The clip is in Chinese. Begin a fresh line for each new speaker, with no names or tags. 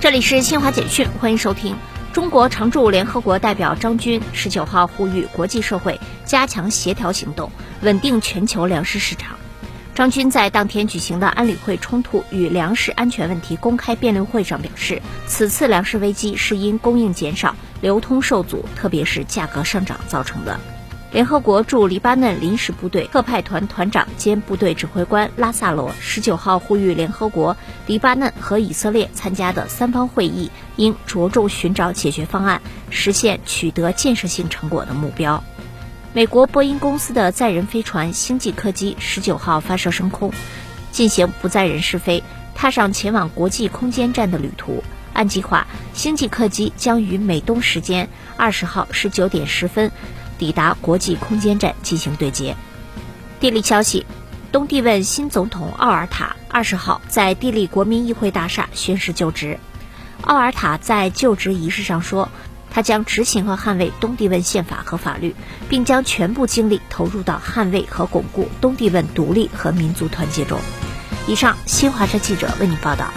这里是新华简讯，欢迎收听。中国常驻联合国代表张军十九号呼吁国际社会加强协调行动，稳定全球粮食市场。张军在当天举行的安理会冲突与粮食安全问题公开辩论会上表示，此次粮食危机是因供应减少、流通受阻，特别是价格上涨造成的。联合国驻黎巴嫩临时部队特派团团长兼部队指挥官拉萨罗十九号呼吁联合国、黎巴嫩和以色列参加的三方会议应着重寻找解决方案，实现取得建设性成果的目标。美国波音公司的载人飞船星际客机十九号发射升空，进行不载人试飞，踏上前往国际空间站的旅途。按计划，星际客机将于美东时间二十号十九点十分。抵达国际空间站进行对接。地利消息，东帝汶新总统奥尔塔二十号在地利国民议会大厦宣誓就职。奥尔塔在就职仪式上说，他将执行和捍卫东帝汶宪法和法律，并将全部精力投入到捍卫和巩固东帝汶独立和民族团结中。以上，新华社记者为你报道。